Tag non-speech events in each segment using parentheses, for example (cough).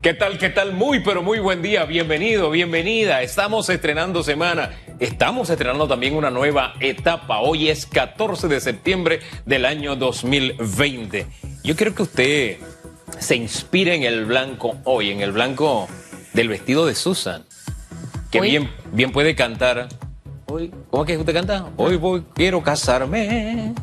¿Qué tal? ¿Qué tal? Muy, pero muy buen día. Bienvenido, bienvenida. Estamos estrenando semana. Estamos estrenando también una nueva etapa. Hoy es 14 de septiembre del año 2020. Yo quiero que usted se inspire en el blanco hoy, en el blanco del vestido de Susan. Que bien, bien puede cantar. Hoy, ¿cómo es que usted canta? Hoy voy, quiero casarme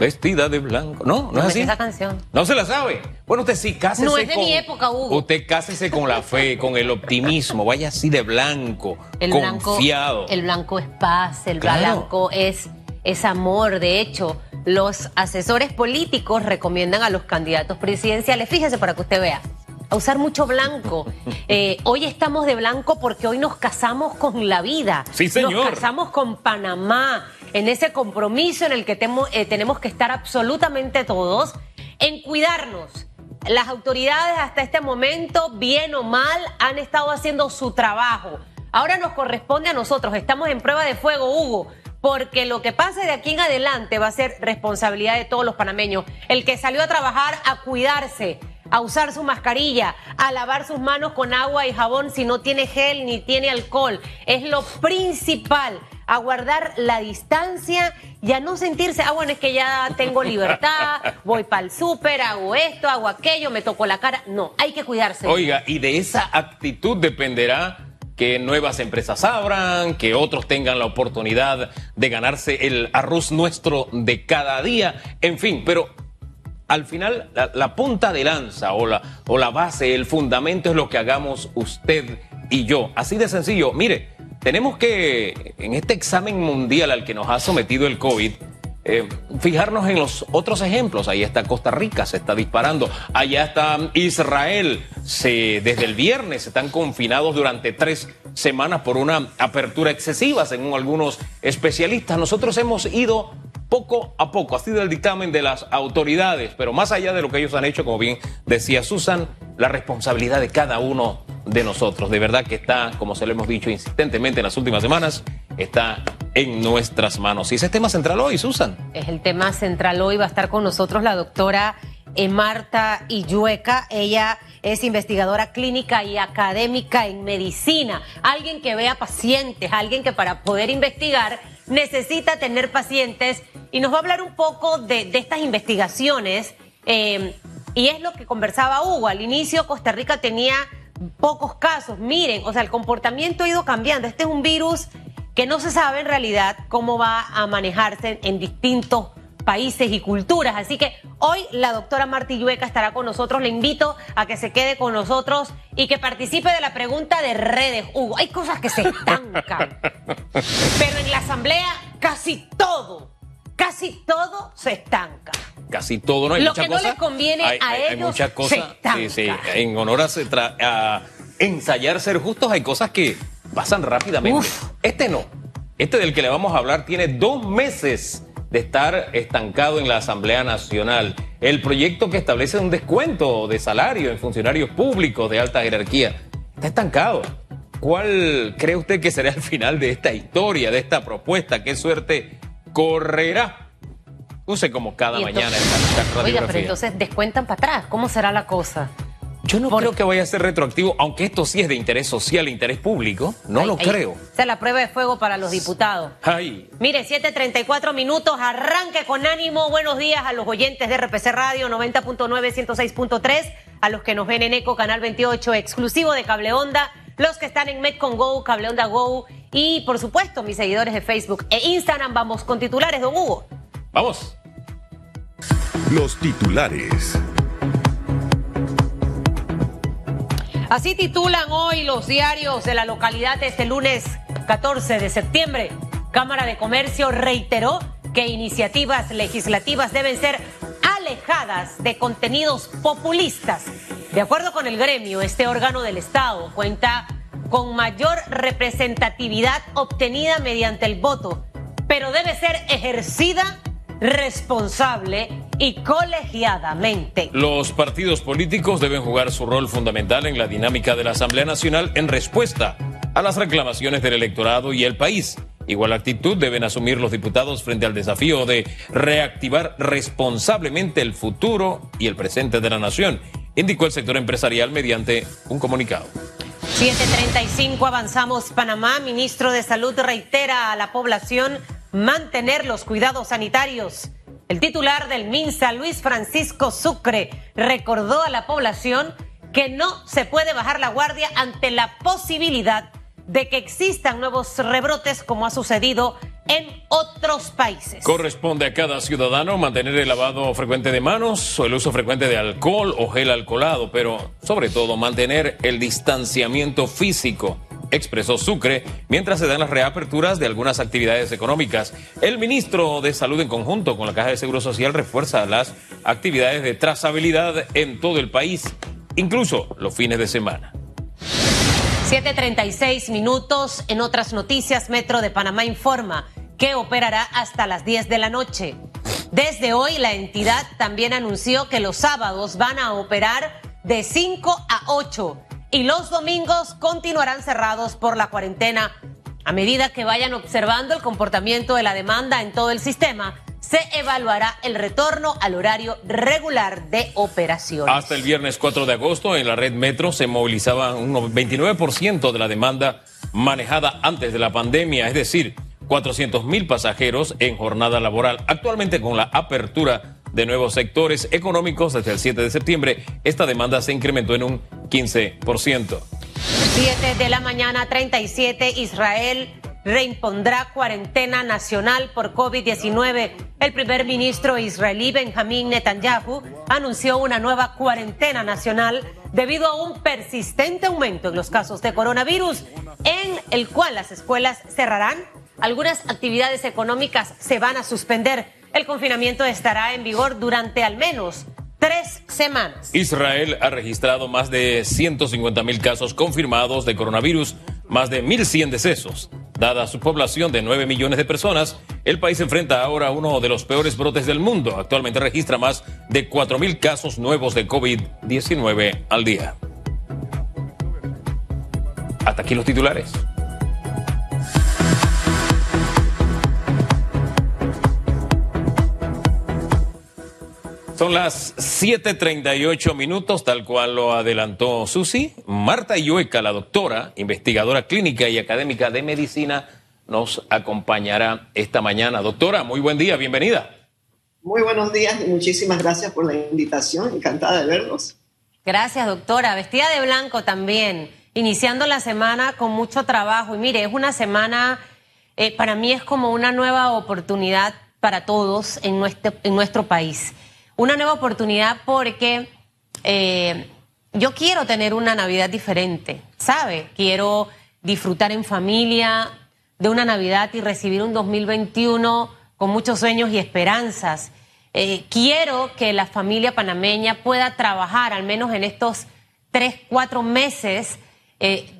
vestida de blanco. No, no, es así. Esa canción. No se la sabe. Bueno, usted sí, cásese No es de con, mi época, Hugo. Usted cásese con la fe, con el optimismo. Vaya así de blanco, El confiado. Blanco, el blanco es paz, el Claro. blanco es, es amor. De hecho, los asesores políticos recomiendan a los candidatos presidenciales, fíjese para que usted vea, a usar mucho blanco. (laughs) Eh, hoy estamos de blanco porque hoy nos casamos con la vida. Sí, señor. Nos casamos con Panamá, en ese compromiso en el que temo- eh, tenemos que estar absolutamente todos, en cuidarnos. Las autoridades hasta este momento, bien o mal, han estado haciendo su trabajo. Ahora nos corresponde a nosotros, estamos en prueba de fuego, Hugo, porque lo que pase de aquí en adelante va a ser responsabilidad de todos los panameños. El que salió a trabajar a cuidarse, a usar su mascarilla, a lavar sus manos con agua y jabón si no tiene gel ni tiene alcohol. Es lo principal, a guardar la distancia y a no sentirse, ah, bueno, es que ya tengo libertad, (laughs) voy para el súper, hago esto, hago aquello, me toco la cara. No, hay que cuidarse. Oiga, y de esa actitud dependerá que nuevas empresas abran, que otros tengan la oportunidad de ganarse el arroz nuestro de cada día, en fin, pero al final la, punta de lanza o la, o la base, el fundamento es lo que hagamos usted y yo. Así de sencillo. Mire, tenemos que, en este examen mundial al que nos ha sometido el COVID, eh, fijarnos en los otros ejemplos. Ahí está Costa Rica, se está disparando. Allá está Israel. Se, desde el viernes están confinados durante tres semanas por una apertura excesiva, según algunos especialistas. Nosotros hemos ido poco a poco, ha sido el dictamen de las autoridades, pero más allá de lo que ellos han hecho, como bien decía Susan, la responsabilidad de cada uno de nosotros, de verdad que está, como se lo hemos dicho insistentemente en las últimas semanas, está en nuestras manos. Y ese es tema central hoy, Susan. Es el tema central hoy. Va a estar con nosotros la doctora Marta Illueca. Ella es investigadora clínica y académica en medicina. Alguien que vea pacientes, alguien que para poder investigar necesita tener pacientes. Y nos va a hablar un poco de, de estas investigaciones. eh, y es lo que conversaba Hugo. Al inicio Costa Rica tenía pocos casos. Miren, o sea, el comportamiento ha ido cambiando. Este es un virus que no se sabe en realidad cómo va a manejarse en distintos países y culturas. Así que hoy la doctora Marta Illueca estará con nosotros. Le invito a que se quede con nosotros y que participe de la pregunta de redes. Hugo, hay cosas que se estancan. (laughs) Pero en la asamblea casi todo, casi todo se estanca. Casi todo, ¿no? Hay Lo que no les conviene hay, a hay- hay ellos muchas se cosas. estanca. Sí, sí. En honor a, a ensayar ser justos, hay cosas que pasan rápidamente. Uf. Este no. Este del que le vamos a hablar tiene dos meses de estar estancado en la Asamblea Nacional. El proyecto que establece un descuento de salario en funcionarios públicos de alta jerarquía está estancado. ¿Cuál cree usted que será el final de esta historia, de esta propuesta? ¿Qué suerte correrá? Use como cada Y mañana entonces- esta, esta Oiga, pero entonces descuentan para atrás. ¿Cómo será la cosa? Yo no creo que vaya a ser retroactivo, aunque esto sí es de interés social interés público. No lo creo. Esa es la prueba de fuego para los diputados. Ay, Mire, 7:34 minutos, arranque con ánimo. Buenos días a los oyentes de RPC Radio 90.9, 106.3, a los que nos ven en Eco Canal 28, exclusivo de Cable Onda, los que están en Metcon Go, Cable Onda Go y, por supuesto, mis seguidores de Facebook e Instagram. Vamos con titulares, don Hugo. vamos. Los titulares. Así titulan hoy los diarios de la localidad este lunes 14 de septiembre. Cámara de Comercio reiteró que iniciativas legislativas deben ser alejadas de contenidos populistas. De acuerdo con el gremio, este órgano del Estado cuenta con mayor representatividad obtenida mediante el voto, pero debe ser ejercida responsable y colegiadamente. Los partidos políticos deben jugar su rol fundamental en la dinámica de la Asamblea Nacional en respuesta a las reclamaciones del electorado y el país. Igual actitud deben asumir los diputados frente al desafío de reactivar responsablemente el futuro y el presente de la nación. Indicó el sector empresarial mediante un comunicado. 735 avanzamos Panamá. Ministro de Salud reitera a la población mantener los cuidados sanitarios. El titular del MINSA, Luis Francisco Sucre, recordó a la población que no se puede bajar la guardia ante la posibilidad de que existan nuevos rebrotes como ha sucedido en otros países. Corresponde a cada ciudadano mantener el lavado frecuente de manos o el uso frecuente de alcohol o gel alcoholado, pero sobre todo mantener el distanciamiento físico expresó Sucre, mientras se dan las reaperturas de algunas actividades económicas. El ministro de Salud en conjunto con la Caja de Seguro Social refuerza las actividades de trazabilidad en todo el país, incluso los fines de semana. 7.36 minutos. En otras noticias, Metro de Panamá informa que operará hasta las 10 de la noche. Desde hoy, la entidad también anunció que los sábados van a operar de 5 a 8 y los domingos continuarán cerrados por la cuarentena. A medida que vayan observando el comportamiento de la demanda en todo el sistema, se evaluará el retorno al horario regular de operaciones. Hasta el viernes 4 de agosto en la red Metro se movilizaba un 29% de la demanda manejada antes de la pandemia, es decir, 400 mil pasajeros en jornada laboral. Actualmente con la apertura de nuevos sectores económicos desde el 7 de septiembre, esta demanda se incrementó en un 15%. 7 de la mañana, 37, Israel reimpondrá cuarentena nacional por COVID-19. El primer ministro israelí Benjamín Netanyahu anunció una nueva cuarentena nacional debido a un persistente aumento en los casos de coronavirus, en el cual las escuelas cerrarán, algunas actividades económicas se van a suspender. El confinamiento estará en vigor durante al menos tres semanas. Israel ha registrado más de 150 mil casos confirmados de coronavirus, más de 1.100 decesos. Dada su población de 9 millones de personas, el país enfrenta ahora uno de los peores brotes del mundo. Actualmente registra más de 4 mil casos nuevos de COVID-19 al día. Hasta aquí los titulares. Son las 7:38 minutos, tal cual lo adelantó Susi. Marta Yueca, la doctora, investigadora clínica y académica de medicina, nos acompañará esta mañana. Doctora, muy buen día, bienvenida. Muy buenos días y muchísimas gracias por la invitación. Encantada de verlos. Gracias, doctora. Vestida de blanco también, iniciando la semana con mucho trabajo. Y mire, es una semana, eh, para mí es como una nueva oportunidad para todos en nuestro, en nuestro país una nueva oportunidad porque eh, yo quiero tener una Navidad diferente, ¿sabe? Quiero disfrutar en familia de una Navidad y recibir un 2021 con muchos sueños y esperanzas. Eh, quiero que la familia panameña pueda trabajar al menos en estos tres, cuatro meses, eh,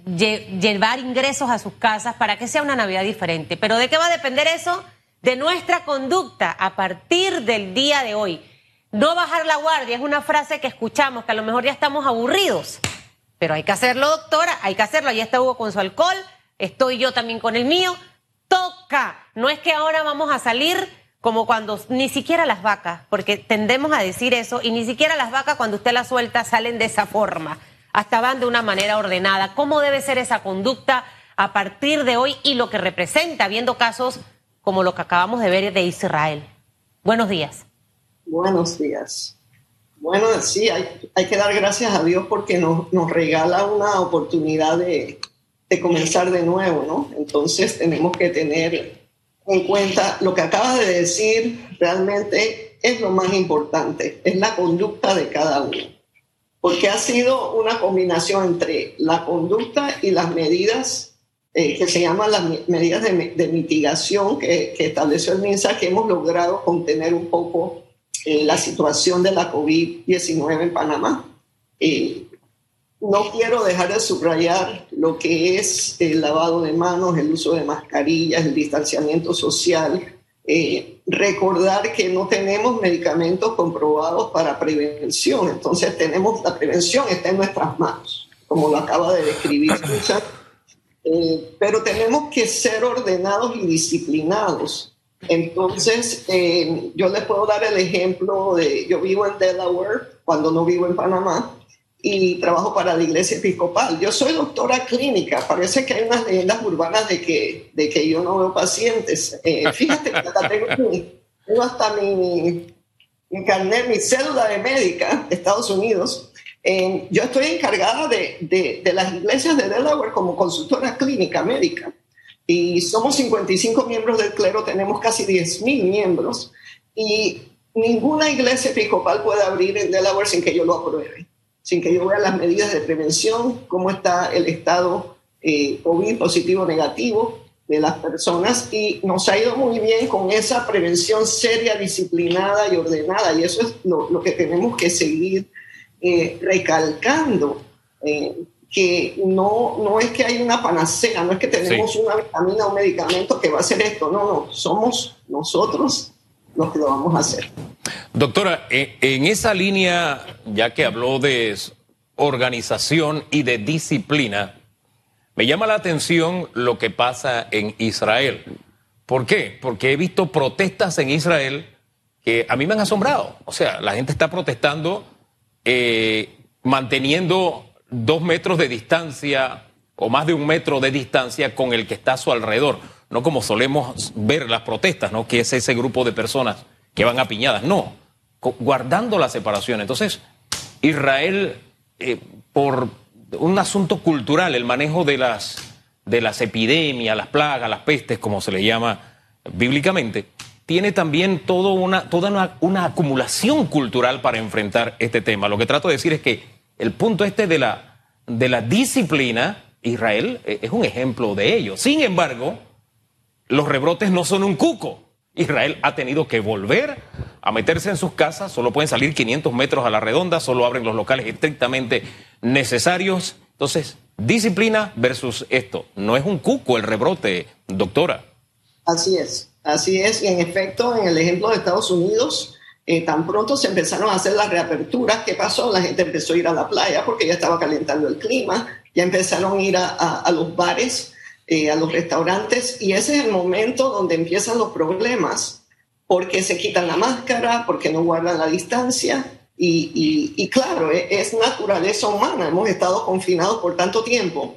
llevar ingresos a sus casas para que sea una Navidad diferente. Pero ¿de qué va a depender eso? De nuestra conducta a partir del día de hoy. No bajar la guardia es una frase que escuchamos, que a lo mejor ya estamos aburridos, pero hay que hacerlo, doctora, hay que hacerlo. Ahí está Hugo con su alcohol, estoy yo también con el mío. Toca. No es que ahora vamos a salir como cuando ni siquiera las vacas, porque tendemos a decir eso, y ni siquiera las vacas cuando usted las suelta salen de esa forma, hasta van de una manera ordenada. ¿Cómo debe ser esa conducta a partir de hoy y lo que representa, viendo casos como lo que acabamos de ver de Israel? Buenos días. Buenos días. Bueno, sí, hay, que dar gracias a Dios porque nos, regala una oportunidad de, comenzar de nuevo, ¿no? Entonces tenemos que tener en cuenta lo que acabas de decir, realmente es lo más importante, es la conducta de cada uno. Porque ha sido una combinación entre la conducta y las medidas eh, que se llaman las medidas de, mitigación que, que estableció el MINSA, que hemos logrado contener un poco eh, la situación de la COVID-19 en Panamá. Eh, no quiero dejar de subrayar lo que es el lavado de manos, el uso de mascarillas, el distanciamiento social. Eh, recordar que no tenemos medicamentos comprobados para prevención, entonces tenemos la prevención está en nuestras manos, como lo acaba de describir Susan. (coughs) pero tenemos que ser ordenados y disciplinados entonces, eh, yo les puedo dar el ejemplo de, yo vivo en Delaware cuando no vivo en Panamá, y trabajo para la iglesia episcopal. Yo soy doctora clínica, parece que hay unas leyendas urbanas de que, de que yo no veo pacientes. Eh, fíjate (laughs) que hasta tengo, tengo, hasta mi, mi carnet, mi cédula de médica de Estados Unidos. Eh, yo estoy encargada de, de, de, las iglesias de Delaware como consultora clínica médica y somos 55 miembros del clero, tenemos casi 10.000 miembros y ninguna iglesia episcopal puede abrir en Delaware sin que yo lo apruebe sin que yo vea las medidas de prevención, cómo está el estado eh, COVID positivo o negativo de las personas y nos ha ido muy bien con esa prevención seria, disciplinada y ordenada y eso es lo, que tenemos que seguir eh, recalcando. Eh, que no, no es que hay una panacea, no es que tenemos una vitamina o un medicamento que va a hacer esto, no, no, somos nosotros los que lo vamos a hacer. Doctora, en esa línea, ya que habló de organización y de disciplina, me llama la atención lo que pasa en Israel. ¿Por qué? Porque he visto protestas en Israel que a mí me han asombrado. O sea, la gente está protestando eh, manteniendo dos metros de distancia o más de un metro de distancia con el que está a su alrededor. No como solemos ver las protestas, ¿no? Que es ese grupo de personas que van a piñadas. No, guardando la separación. Entonces, Israel, eh, por un asunto cultural, el manejo de las, de las epidemias, las plagas, las pestes, como se le llama bíblicamente, tiene también todo una, toda una, acumulación cultural para enfrentar este tema. Lo que trato de decir es que el punto este de la, de la disciplina, Israel eh, es un ejemplo de ello. Sin embargo, los rebrotes no son un cuco. Israel ha tenido que volver a meterse en sus casas, solo pueden salir 500 metros a la redonda, solo abren los locales estrictamente necesarios. Entonces, disciplina versus esto. No es un cuco el rebrote, doctora. Así es, así es. Y en efecto, en el ejemplo de Estados Unidos, eh, tan pronto se empezaron a hacer las reaperturas, ¿qué pasó? La gente empezó a ir a la playa porque ya estaba calentando el clima, ya empezaron a ir a, a los bares eh, a los restaurantes y ese es el momento donde empiezan los problemas porque se quitan la máscara, porque no guardan la distancia y, y, claro, e, es, naturaleza humana, hemos estado confinados por tanto tiempo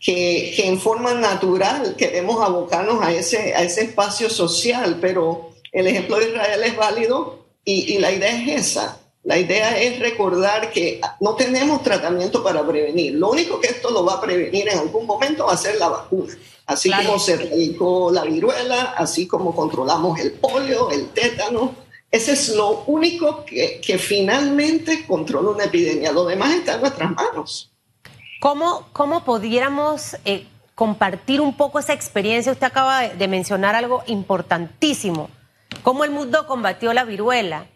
que, que, en forma natural queremos abocarnos a ese, a ese espacio social, pero el ejemplo de Israel es válido y, y la idea es esa, la idea es recordar que no tenemos tratamiento para prevenir. Lo único que esto lo va a prevenir en algún momento va a ser la vacuna. Así como se erradicó la viruela, así como controlamos el polio, el tétano. Ese es lo único que, que finalmente controla una epidemia. Lo demás está en nuestras manos. ¿Cómo, cómo pudiéramos eh, compartir un poco esa experiencia? Usted acaba de mencionar algo importantísimo. ¿Cómo el mundo combatió la viruela?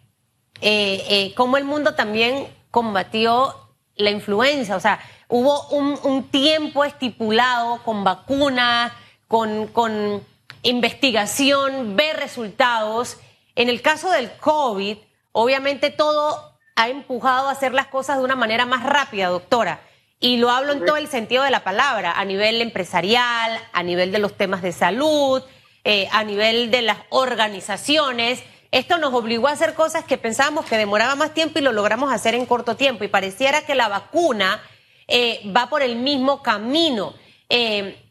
eh, eh, cómo el mundo también combatió la influenza. O sea, hubo un, tiempo estipulado con vacunas, con, con investigación, ver resultados. En el caso del COVID, obviamente todo ha empujado a hacer las cosas de una manera más rápida, doctora. Y lo hablo en todo el sentido de la palabra, a nivel empresarial, a nivel de los temas de salud, eh, a nivel de las organizaciones. Esto nos obligó a hacer cosas que pensábamos que demoraba más tiempo y lo logramos hacer en corto tiempo. Y pareciera que la vacuna eh, va por el mismo camino. Eh,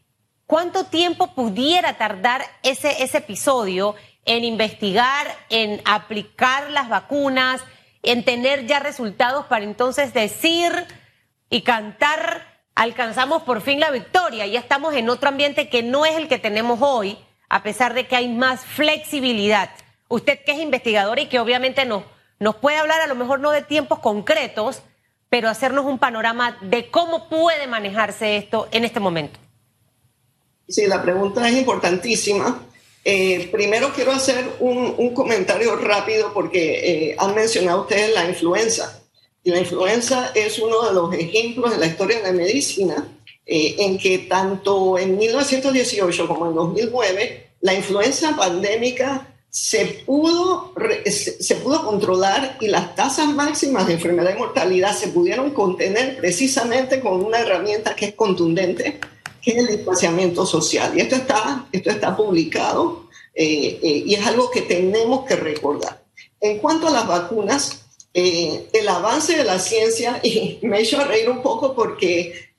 ¿Cuánto tiempo pudiera tardar ese, ese episodio en investigar, en aplicar las vacunas, en tener ya resultados para entonces decir y cantar, alcanzamos por fin la victoria? Ya estamos en otro ambiente que no es el que tenemos hoy, a pesar de que hay más flexibilidad. Usted que es investigador y que obviamente nos, nos puede hablar a lo mejor no de tiempos concretos, pero hacernos un panorama de cómo puede manejarse esto en este momento. Sí, la pregunta es importantísima. Eh, primero quiero hacer un, comentario rápido porque eh, han mencionado ustedes la influenza. Y la influenza es uno de los ejemplos en la historia de la medicina eh, en que tanto en 1918 como en 2009 la influenza pandémica se pudo, se pudo controlar y las tasas máximas de enfermedad y mortalidad se pudieron contener precisamente con una herramienta que es contundente, que es el distanciamiento social. Y esto está, esto está publicado eh, eh, y es algo que tenemos que recordar. En cuanto a las vacunas, el avance de la ciencia, (laughs) y me hecho reír un poco porque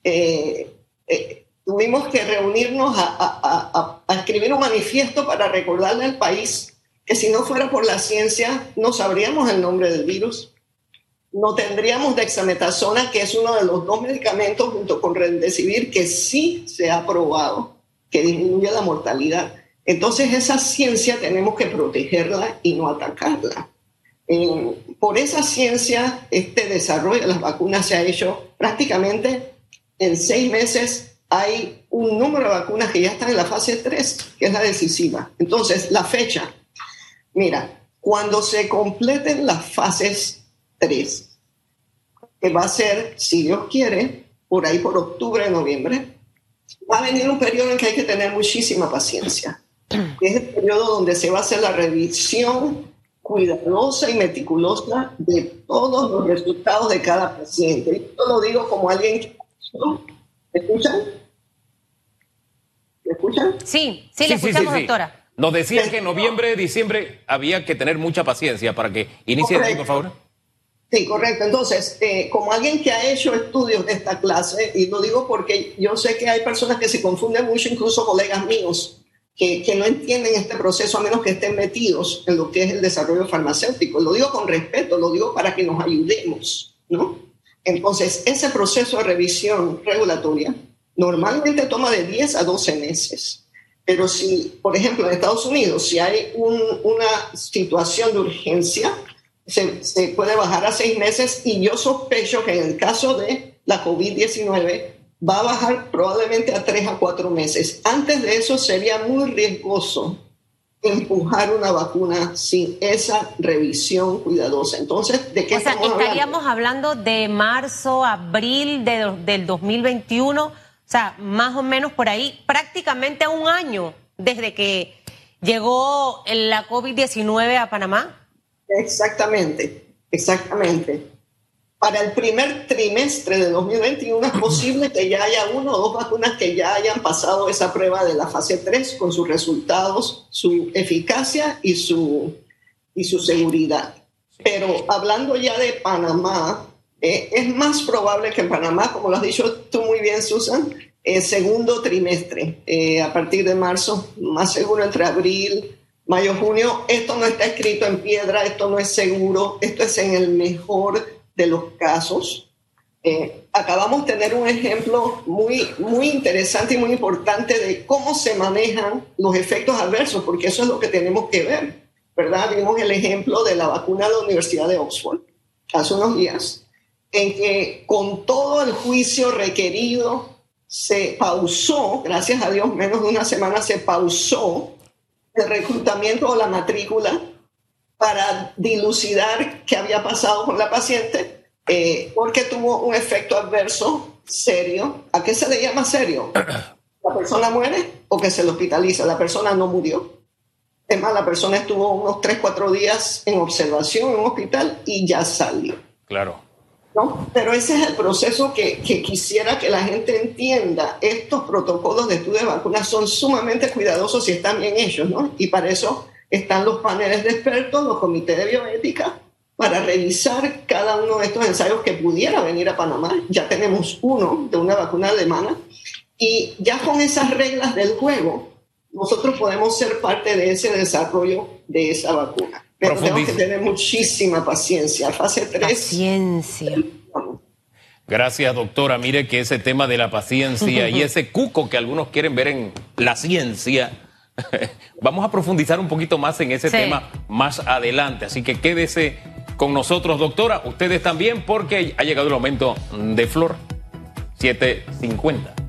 eh, tuvimos que reunirnos a, escribir un manifiesto para recordarle al país que si no fuera por la ciencia no sabríamos el nombre del virus, no tendríamos dexametasona, que es uno de los dos medicamentos junto con remdesivir que sí se ha probado que disminuye la mortalidad. Entonces esa ciencia tenemos que protegerla y no atacarla. por esa ciencia, este desarrollo de las vacunas se ha hecho prácticamente en seis meses. Hay un número de vacunas que ya están en la fase 3, que es la decisiva. Entonces, la fecha. Mira, cuando se completen las fases 3, que va a ser, si Dios quiere, por ahí por octubre, noviembre, va a venir un periodo en que hay que tener muchísima paciencia. Es el periodo donde se va a hacer la revisión cuidadosa y meticulosa de todos los resultados de cada paciente. Esto lo digo como alguien que... ¿Me escuchan? ¿Me escuchan? Sí, sí, le escuchamos, doctora. Nos decían que en noviembre, diciembre había que tener mucha paciencia para que inicie, por favor. Sí, correcto. Entonces, eh, como alguien que ha hecho estudios de esta clase, y lo digo porque yo sé que hay personas que se confunden mucho, incluso colegas míos, que, que, no entienden este proceso a menos que estén metidos en lo que es el desarrollo farmacéutico. Lo digo con respeto, lo digo para que nos ayudemos, ¿no? Entonces, ese proceso de revisión regulatoria normalmente toma de 10 a 12 meses. Pero si, por ejemplo, en Estados Unidos, si hay un, una situación de urgencia, se, puede bajar a seis meses y yo sospecho que en el caso de la COVID-19 va a bajar probablemente a tres a cuatro meses. Antes de eso sería muy riesgoso empujar una vacuna sin esa revisión cuidadosa. Entonces, ¿de qué o sea, estaríamos hablando? de marzo, abril de, del 2021, o sea, más o menos por ahí, prácticamente un año desde que llegó la COVID-19 a Panamá. Exactamente, exactamente. Para el primer trimestre de 2021 es posible que ya haya uno o dos vacunas que ya hayan pasado esa prueba de la fase 3 con sus resultados, su eficacia y su, y su seguridad. Pero hablando ya de Panamá, eh, es más probable que en Panamá, como lo has dicho tú muy bien, Susan, el segundo trimestre, eh, a partir de marzo, más seguro entre abril, mayo, junio, esto no está escrito en piedra, esto no es seguro, esto es en el mejor de los casos. Eh, acabamos de tener un ejemplo muy, muy interesante y muy importante de cómo se manejan los efectos adversos, porque eso es lo que tenemos que ver, ¿verdad? Vimos el ejemplo de la vacuna de la Universidad de Oxford hace unos días, en que con todo el juicio requerido se pausó, gracias a Dios, menos de una semana se pausó el reclutamiento o la matrícula para dilucidar qué había pasado con la paciente, eh, porque tuvo un efecto adverso serio. ¿A qué se le llama serio? (clears throat) ¿La persona muere o que se le hospitaliza? La persona no murió. Es más, la persona estuvo unos 3, 4 días en observación en un hospital y ya salió. Claro. Pero ese es el proceso que, quisiera que la gente entienda. Estos protocolos de estudio de vacunas son sumamente cuidadosos y están bien hechos, ¿no? Y para eso están los paneles de expertos, los comités de bioética, para revisar cada uno de estos ensayos que pudiera venir a Panamá. Ya tenemos uno de una vacuna alemana y ya con esas reglas del juego, nosotros podemos ser parte de ese desarrollo de esa vacuna. Pero tenemos que tener muchísima paciencia. Fase 3. Paciencia. Gracias, doctora. Mire que ese tema de la paciencia (laughs) y ese cuco que algunos quieren ver en la ciencia, (laughs) vamos a profundizar un poquito más en ese tema más adelante. Así que quédese con nosotros, doctora. Ustedes también, porque ha llegado el momento de Flor 750.